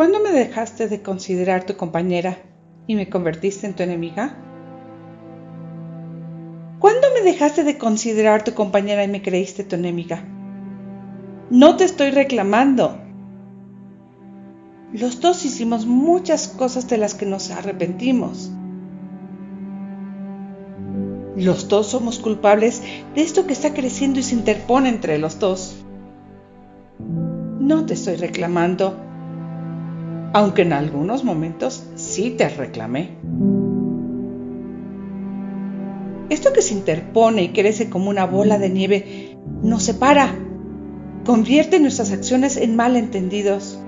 ¿Cuándo me dejaste de considerar tu compañera y me convertiste en tu enemiga? ¿Cuándo me dejaste de considerar tu compañera y me creíste tu enemiga? No te estoy reclamando. Los dos hicimos muchas cosas de las que nos arrepentimos. Los dos somos culpables de esto que está creciendo y se interpone entre los dos. No te estoy reclamando, aunque en algunos momentos sí te reclamé. Esto que se interpone y crece como una bola de nieve nos separa, convierte nuestras acciones en malentendidos.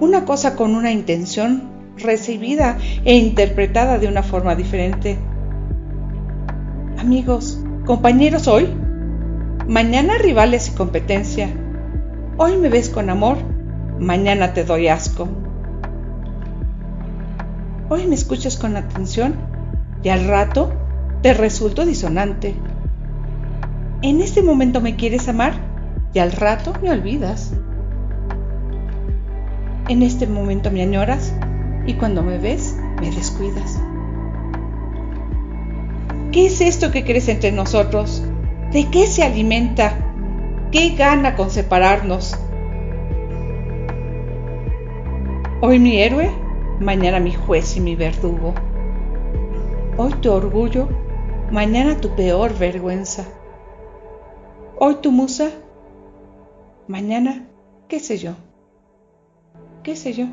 Una cosa con una intención recibida e interpretada de una forma diferente. Amigos, compañeros hoy, mañana rivales y competencia. Hoy me ves con amor, mañana te doy asco. Hoy me escuchas con atención y al rato te resulto disonante. En este momento me quieres amar y al rato me olvidas. En este momento me añoras y cuando me ves me descuidas. ¿Qué es esto que crece entre nosotros? ¿De qué se alimenta? ¿Qué gana con separarnos? Hoy mi héroe, mañana mi juez y mi verdugo. Hoy tu orgullo, mañana tu peor vergüenza. Hoy tu musa, mañana, qué sé yo, qué sé yo,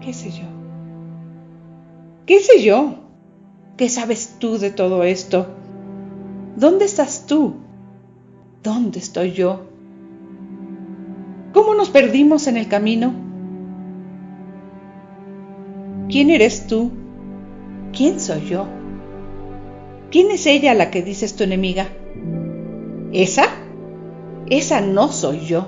qué sé yo, qué sé yo, qué sabes tú de todo esto. ¿Dónde estás tú? ¿Dónde estoy yo? ¿Cómo nos perdimos en el camino? ¿Quién eres tú? ¿Quién soy yo? ¿Quién es ella la que dices tu enemiga? ¿Esa? Esa no soy yo.